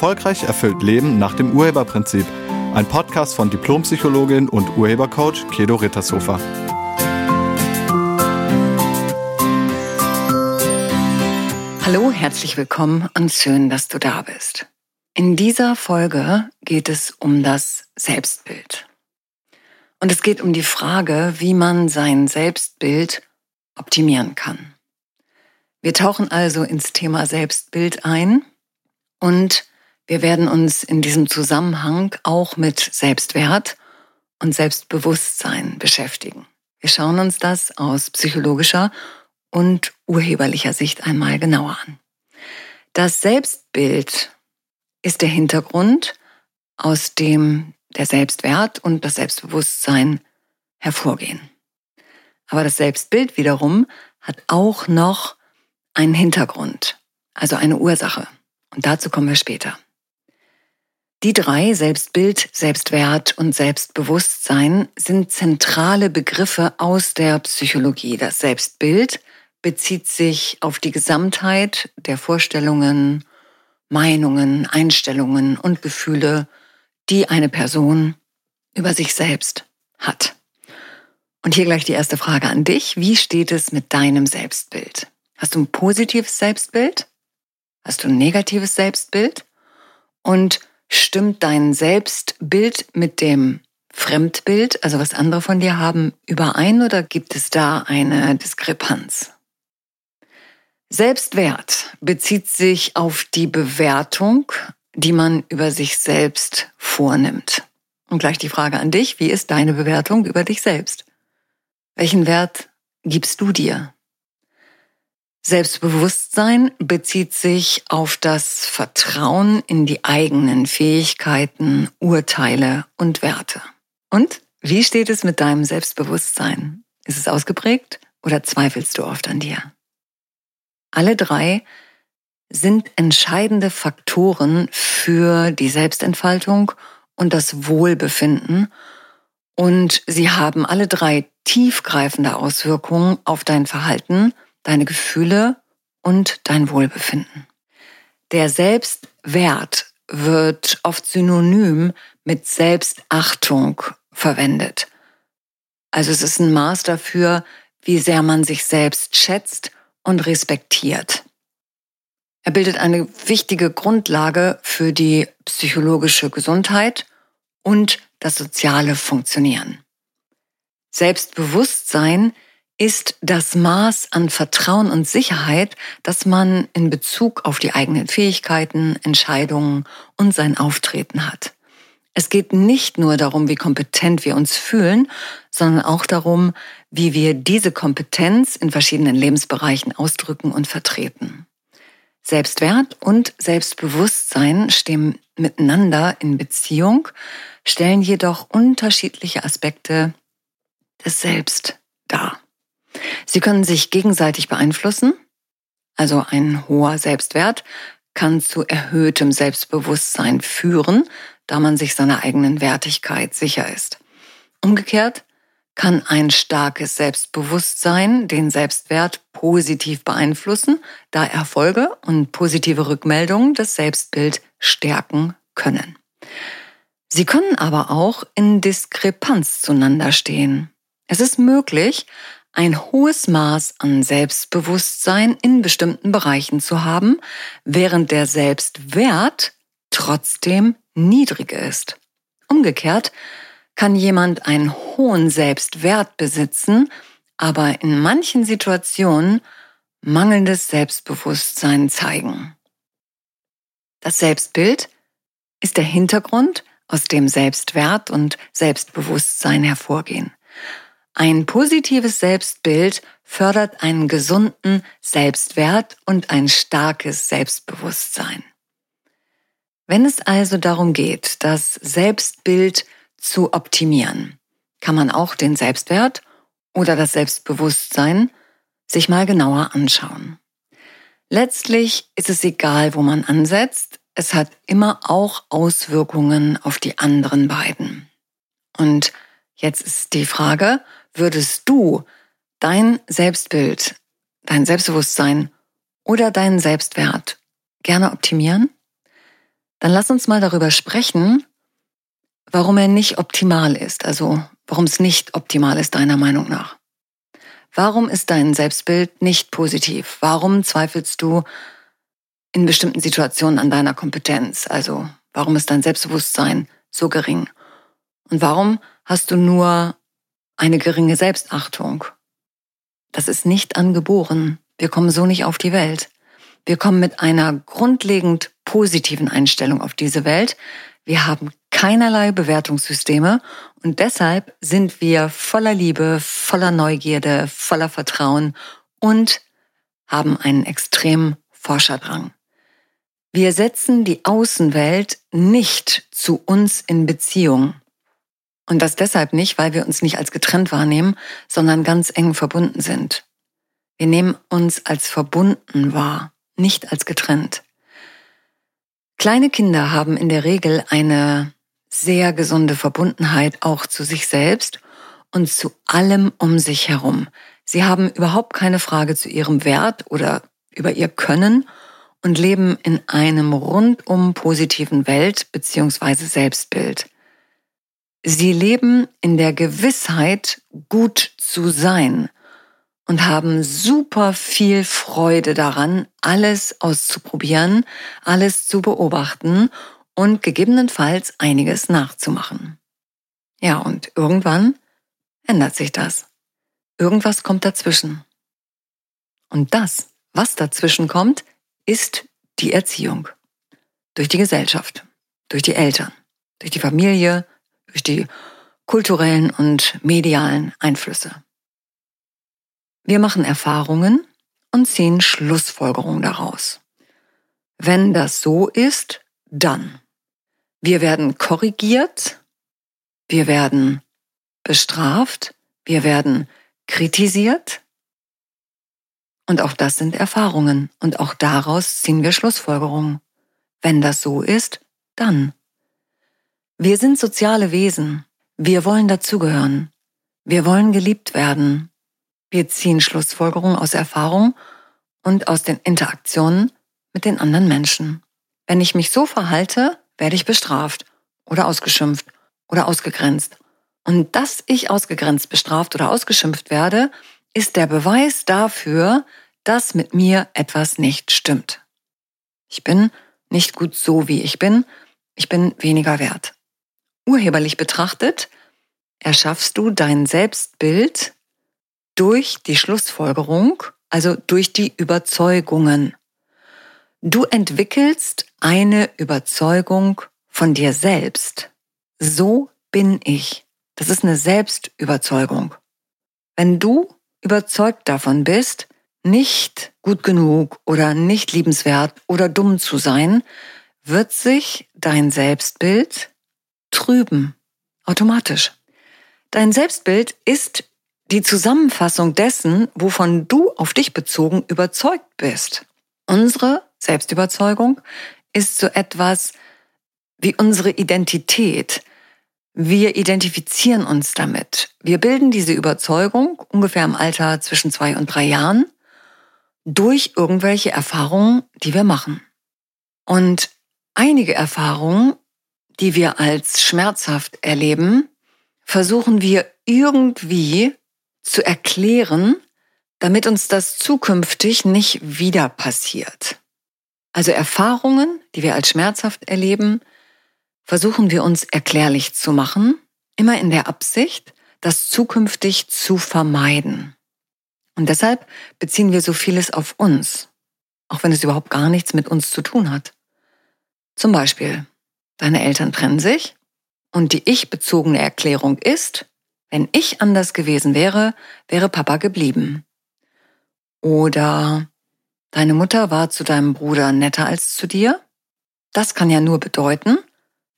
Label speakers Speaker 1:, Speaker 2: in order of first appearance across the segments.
Speaker 1: Erfolgreich erfüllt Leben nach dem Urheberprinzip. Ein Podcast von Diplompsychologin und Urhebercoach Kedo Rittershofer.
Speaker 2: Hallo, herzlich willkommen und schön, dass du da bist. In dieser Folge geht es um das Selbstbild. Und es geht um die Frage, wie man sein Selbstbild optimieren kann. Wir tauchen also ins Thema Selbstbild ein und wir werden uns in diesem Zusammenhang auch mit Selbstwert und Selbstbewusstsein beschäftigen. Wir schauen uns das aus psychologischer und urheberlicher Sicht einmal genauer an. Das Selbstbild ist der Hintergrund, aus dem der Selbstwert und das Selbstbewusstsein hervorgehen. Aber das Selbstbild wiederum hat auch noch einen Hintergrund, also eine Ursache. Und dazu kommen wir später. Die drei Selbstbild, Selbstwert und Selbstbewusstsein sind zentrale Begriffe aus der Psychologie. Das Selbstbild bezieht sich auf die Gesamtheit der Vorstellungen, Meinungen, Einstellungen und Gefühle, die eine Person über sich selbst hat. Und hier gleich die erste Frage an dich. Wie steht es mit deinem Selbstbild? Hast du ein positives Selbstbild? Hast du ein negatives Selbstbild? Und stimmt dein Selbstbild mit dem Fremdbild, also was andere von dir haben, überein oder gibt es da eine Diskrepanz? Selbstwert bezieht sich auf die Bewertung, die man über sich selbst vornimmt. Und gleich die Frage an dich, wie ist deine Bewertung über dich selbst? Welchen Wert gibst du dir? Selbstbewusstsein bezieht sich auf das Vertrauen in die eigenen Fähigkeiten, Urteile und Werte. Und wie steht es mit deinem Selbstbewusstsein? Ist es ausgeprägt oder zweifelst du oft an dir? Alle drei sind entscheidende Faktoren für die Selbstentfaltung und das Wohlbefinden. Und sie haben alle drei tiefgreifende Auswirkungen auf dein Verhalten, deine Gefühle und dein Wohlbefinden. Der Selbstwert wird oft synonym mit Selbstachtung verwendet. Also es ist ein Maß dafür, wie sehr man sich selbst schätzt und respektiert. Er bildet eine wichtige Grundlage für die psychologische Gesundheit und das soziale Funktionieren. Selbstbewusstsein ist das Maß an Vertrauen und Sicherheit, das man in Bezug auf die eigenen Fähigkeiten, Entscheidungen und sein Auftreten hat. Es geht nicht nur darum, wie kompetent wir uns fühlen, sondern auch darum, wie wir diese Kompetenz in verschiedenen Lebensbereichen ausdrücken und vertreten. Selbstwert und Selbstbewusstsein stehen miteinander in Beziehung, stellen jedoch unterschiedliche Aspekte des Selbst dar. Sie können sich gegenseitig beeinflussen, also ein hoher Selbstwert kann zu erhöhtem Selbstbewusstsein führen, da man sich seiner eigenen Wertigkeit sicher ist. Umgekehrt kann ein starkes Selbstbewusstsein den Selbstwert positiv beeinflussen, da Erfolge und positive Rückmeldungen das Selbstbild stärken können. Sie können aber auch in Diskrepanz zueinander stehen. Es ist möglich, ein hohes Maß an Selbstbewusstsein in bestimmten Bereichen zu haben, während der Selbstwert trotzdem niedrig ist. Umgekehrt kann jemand einen hohen Selbstwert besitzen, aber in manchen Situationen mangelndes Selbstbewusstsein zeigen. Das Selbstbild ist der Hintergrund, aus dem Selbstwert und Selbstbewusstsein hervorgehen. Ein positives Selbstbild fördert einen gesunden Selbstwert und ein starkes Selbstbewusstsein. Wenn es also darum geht, das Selbstbild zu optimieren, kann man auch den Selbstwert oder das Selbstbewusstsein sich mal genauer anschauen. Letztlich ist es egal, wo man ansetzt, es hat immer auch Auswirkungen auf die anderen beiden. Und jetzt ist die Frage, würdest du dein Selbstbild, dein Selbstbewusstsein oder deinen Selbstwert gerne optimieren? dann lass uns mal darüber sprechen, warum er nicht optimal ist, also warum es nicht optimal ist deiner Meinung nach. Warum ist dein Selbstbild nicht positiv? Warum zweifelst du in bestimmten Situationen an deiner Kompetenz? Also warum ist dein Selbstbewusstsein so gering? Und warum hast du nur eine geringe Selbstachtung? Das ist nicht angeboren. Wir kommen so nicht auf die Welt. Wir kommen mit einer grundlegend positiven Einstellung auf diese Welt. Wir haben keinerlei Bewertungssysteme und deshalb sind wir voller Liebe, voller Neugierde, voller Vertrauen und haben einen extremen Forscherdrang. Wir setzen die Außenwelt nicht zu uns in Beziehung. Und das deshalb nicht, weil wir uns nicht als getrennt wahrnehmen, sondern ganz eng verbunden sind. Wir nehmen uns als verbunden wahr, nicht als getrennt. Kleine Kinder haben in der Regel eine sehr gesunde Verbundenheit auch zu sich selbst und zu allem um sich herum. Sie haben überhaupt keine Frage zu ihrem Wert oder über ihr Können und leben in einem rundum positiven Welt- bzw. Selbstbild. Sie leben in der Gewissheit, gut zu sein und haben super viel Freude daran, alles auszuprobieren, alles zu beobachten und gegebenenfalls einiges nachzumachen. Ja, und irgendwann ändert sich das. Irgendwas kommt dazwischen. Und das, was dazwischen kommt, ist die Erziehung. Durch die Gesellschaft, durch die Eltern, durch die Familie, durch die kulturellen und medialen Einflüsse. Wir machen Erfahrungen und ziehen Schlussfolgerungen daraus. Wenn das so ist, dann. Wir werden korrigiert, wir werden bestraft, wir werden kritisiert. Und auch das sind Erfahrungen und auch daraus ziehen wir Schlussfolgerungen. Wenn das so ist, dann. Wir sind soziale Wesen. Wir wollen dazugehören. Wir wollen geliebt werden. Wir ziehen Schlussfolgerungen aus Erfahrung und aus den Interaktionen mit den anderen Menschen. Wenn ich mich so verhalte, werde ich bestraft oder ausgeschimpft oder ausgegrenzt. Und dass ich ausgegrenzt, bestraft oder ausgeschimpft werde, ist der Beweis dafür, dass mit mir etwas nicht stimmt. Ich bin nicht gut so, wie ich bin. Ich bin weniger wert. Urheberlich betrachtet erschaffst du dein Selbstbild durch die Schlussfolgerung, also durch die Überzeugungen. Du entwickelst eine Überzeugung von dir selbst. So bin ich. Das ist eine Selbstüberzeugung. Wenn du überzeugt davon bist, nicht gut genug oder nicht liebenswert oder dumm zu sein, wird sich dein Selbstbild trüben. Automatisch. Dein Selbstbild ist die Zusammenfassung dessen, wovon du auf dich bezogen überzeugt bist. Unsere Selbstüberzeugung ist so etwas wie unsere Identität. Wir identifizieren uns damit. Wir bilden diese Überzeugung ungefähr im Alter zwischen zwei und drei Jahren durch irgendwelche Erfahrungen, die wir machen. Und einige Erfahrungen die wir als schmerzhaft erleben, versuchen wir irgendwie zu erklären, damit uns das zukünftig nicht wieder passiert. Also Erfahrungen, die wir als schmerzhaft erleben, versuchen wir uns erklärlich zu machen, immer in der Absicht, das zukünftig zu vermeiden. Und deshalb beziehen wir so vieles auf uns, auch wenn es überhaupt gar nichts mit uns zu tun hat. Zum Beispiel, deine Eltern trennen sich und die ich-bezogene Erklärung ist, wenn ich anders gewesen wäre, wäre Papa geblieben. Oder deine Mutter war zu deinem Bruder netter als zu dir. Das kann ja nur bedeuten,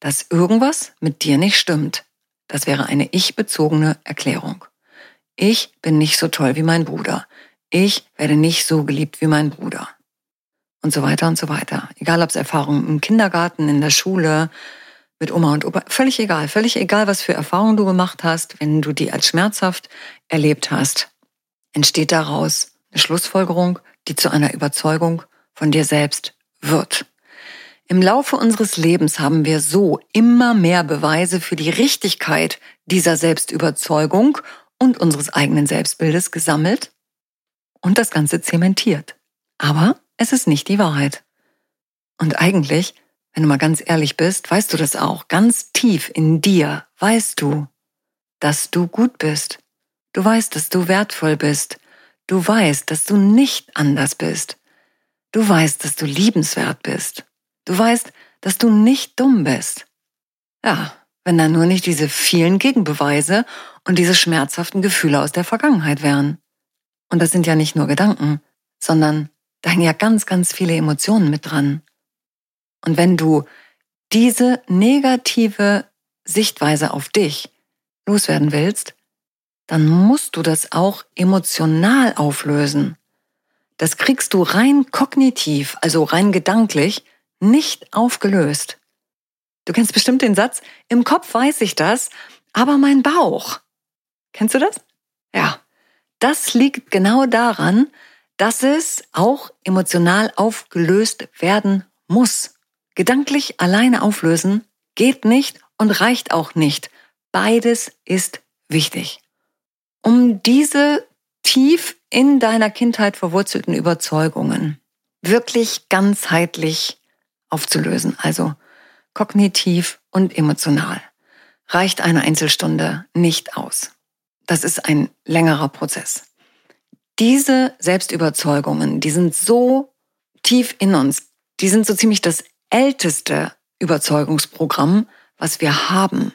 Speaker 2: dass irgendwas mit dir nicht stimmt. Das wäre eine ich-bezogene Erklärung. Ich bin nicht so toll wie mein Bruder. Ich werde nicht so geliebt wie mein Bruder und so weiter und so weiter. Egal, ob es Erfahrungen im Kindergarten, in der Schule, mit Oma und Opa, völlig egal, völlig egal, was für Erfahrungen du gemacht hast, wenn du die als schmerzhaft erlebt hast, entsteht daraus eine Schlussfolgerung, die zu einer Überzeugung von dir selbst wird. Im Laufe unseres Lebens haben wir so immer mehr Beweise für die Richtigkeit dieser Selbstüberzeugung und unseres eigenen Selbstbildes gesammelt und das Ganze zementiert. Aber es ist nicht die Wahrheit. Und eigentlich, wenn du mal ganz ehrlich bist, weißt du das auch. Ganz tief in dir weißt du, dass du gut bist. Du weißt, dass du wertvoll bist. Du weißt, dass du nicht anders bist. Du weißt, dass du liebenswert bist. Du weißt, dass du nicht dumm bist. Ja, wenn dann nur nicht diese vielen Gegenbeweise und diese schmerzhaften Gefühle aus der Vergangenheit wären. Und das sind ja nicht nur Gedanken, sondern da hängen ja ganz, ganz viele Emotionen mit dran. Und wenn du diese negative Sichtweise auf dich loswerden willst, dann musst du das auch emotional auflösen. Das kriegst du rein kognitiv, also rein gedanklich, nicht aufgelöst. Du kennst bestimmt den Satz, im Kopf weiß ich das, aber mein Bauch. Kennst du das? Ja. Das liegt genau daran, dass es auch emotional aufgelöst werden muss. Gedanklich alleine auflösen geht nicht und reicht auch nicht. Beides ist wichtig. Um diese tief in deiner Kindheit verwurzelten Überzeugungen wirklich ganzheitlich aufzulösen, also kognitiv und emotional, reicht eine Einzelstunde nicht aus. Das ist ein längerer Prozess. Diese Selbstüberzeugungen, die sind so tief in uns, die sind so ziemlich das älteste Überzeugungsprogramm, was wir haben.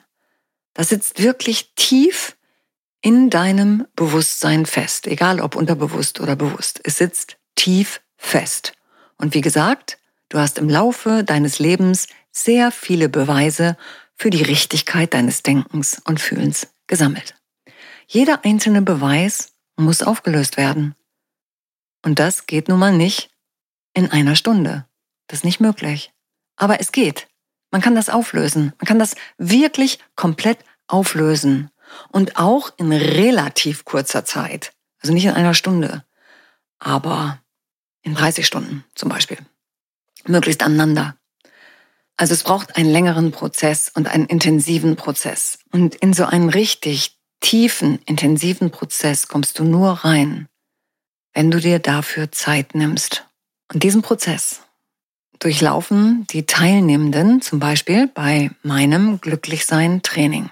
Speaker 2: Das sitzt wirklich tief in deinem Bewusstsein fest, egal ob unterbewusst oder bewusst. Es sitzt tief fest. Und wie gesagt, du hast im Laufe deines Lebens sehr viele Beweise für die Richtigkeit deines Denkens und Fühlens gesammelt. Jeder einzelne Beweis muss aufgelöst werden. Und das geht nun mal nicht in einer Stunde. Das ist nicht möglich. Aber es geht. Man kann das auflösen. Man kann das wirklich komplett auflösen. Und auch in relativ kurzer Zeit. Also nicht in einer Stunde, aber in 30 Stunden zum Beispiel. Möglichst aneinander. Also es braucht einen längeren Prozess und einen intensiven Prozess. Und in so einen richtig tiefen, intensiven Prozess kommst du nur rein, wenn du dir dafür Zeit nimmst. Und diesen Prozess durchlaufen die Teilnehmenden zum Beispiel bei meinem Glücklichsein-Training.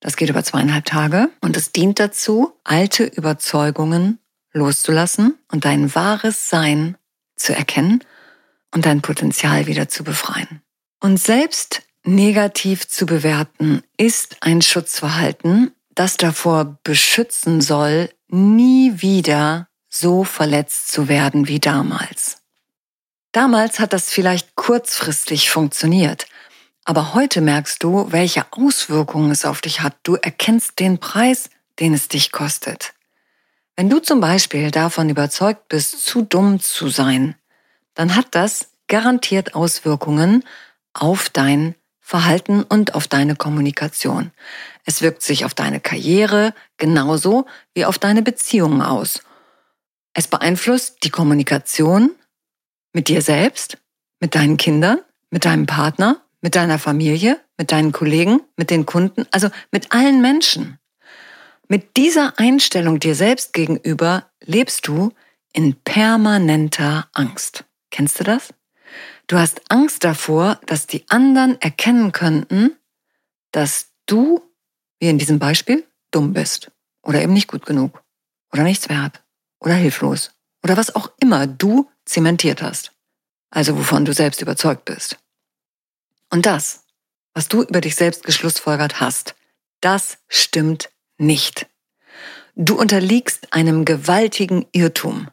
Speaker 2: Das geht über zweieinhalb Tage und es dient dazu, alte Überzeugungen loszulassen und dein wahres Sein zu erkennen und dein Potenzial wieder zu befreien. Und selbst negativ zu bewerten ist ein Schutzverhalten, das davor beschützen soll, nie wieder so verletzt zu werden wie damals. Damals hat das vielleicht kurzfristig funktioniert, aber heute merkst du, welche Auswirkungen es auf dich hat. Du erkennst den Preis, den es dich kostet. Wenn du zum Beispiel davon überzeugt bist, zu dumm zu sein, dann hat das garantiert Auswirkungen auf dein Verhalten und auf deine Kommunikation. Es wirkt sich auf deine Karriere genauso wie auf deine Beziehungen aus. Es beeinflusst die Kommunikation mit dir selbst, mit deinen Kindern, mit deinem Partner, mit deiner Familie, mit deinen Kollegen, mit den Kunden, also mit allen Menschen. Mit dieser Einstellung dir selbst gegenüber lebst du in permanenter Angst. Kennst du das? Du hast Angst davor, dass die anderen erkennen könnten, dass du, wie in diesem Beispiel, dumm bist oder eben nicht gut genug oder nichts wert oder hilflos oder was auch immer du zementiert hast. Also wovon du selbst überzeugt bist. Und das, was du über dich selbst geschlussfolgert hast, das stimmt nicht. Du unterliegst einem gewaltigen Irrtum,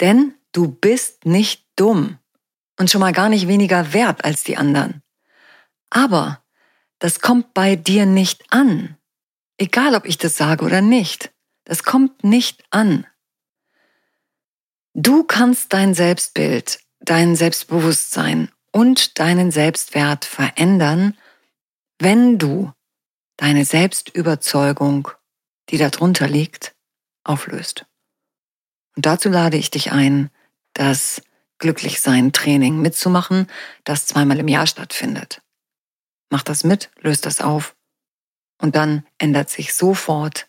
Speaker 2: denn du bist nicht dumm und schon mal gar nicht weniger wert als die anderen. Aber das kommt bei dir nicht an. Egal, ob ich das sage oder nicht. Das kommt nicht an. Du kannst dein Selbstbild, dein Selbstbewusstsein und deinen Selbstwert verändern, wenn du deine Selbstüberzeugung, die darunter liegt, auflöst. Und dazu lade ich dich ein, das Glücklichsein-Training mitzumachen, das zweimal im Jahr stattfindet. Mach das mit, löst das auf und dann ändert sich sofort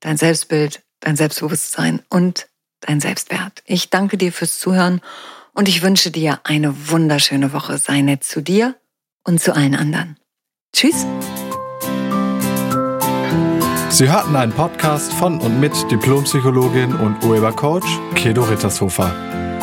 Speaker 2: dein Selbstbild, dein Selbstbewusstsein und dein Selbstwert. Ich danke dir fürs Zuhören und ich wünsche dir eine wunderschöne Woche. Sei nett zu dir und zu allen anderen. Tschüss.
Speaker 1: Sie hörten einen Podcast von und mit Diplompsychologin und Urhebercoach Kedo Rittershofer.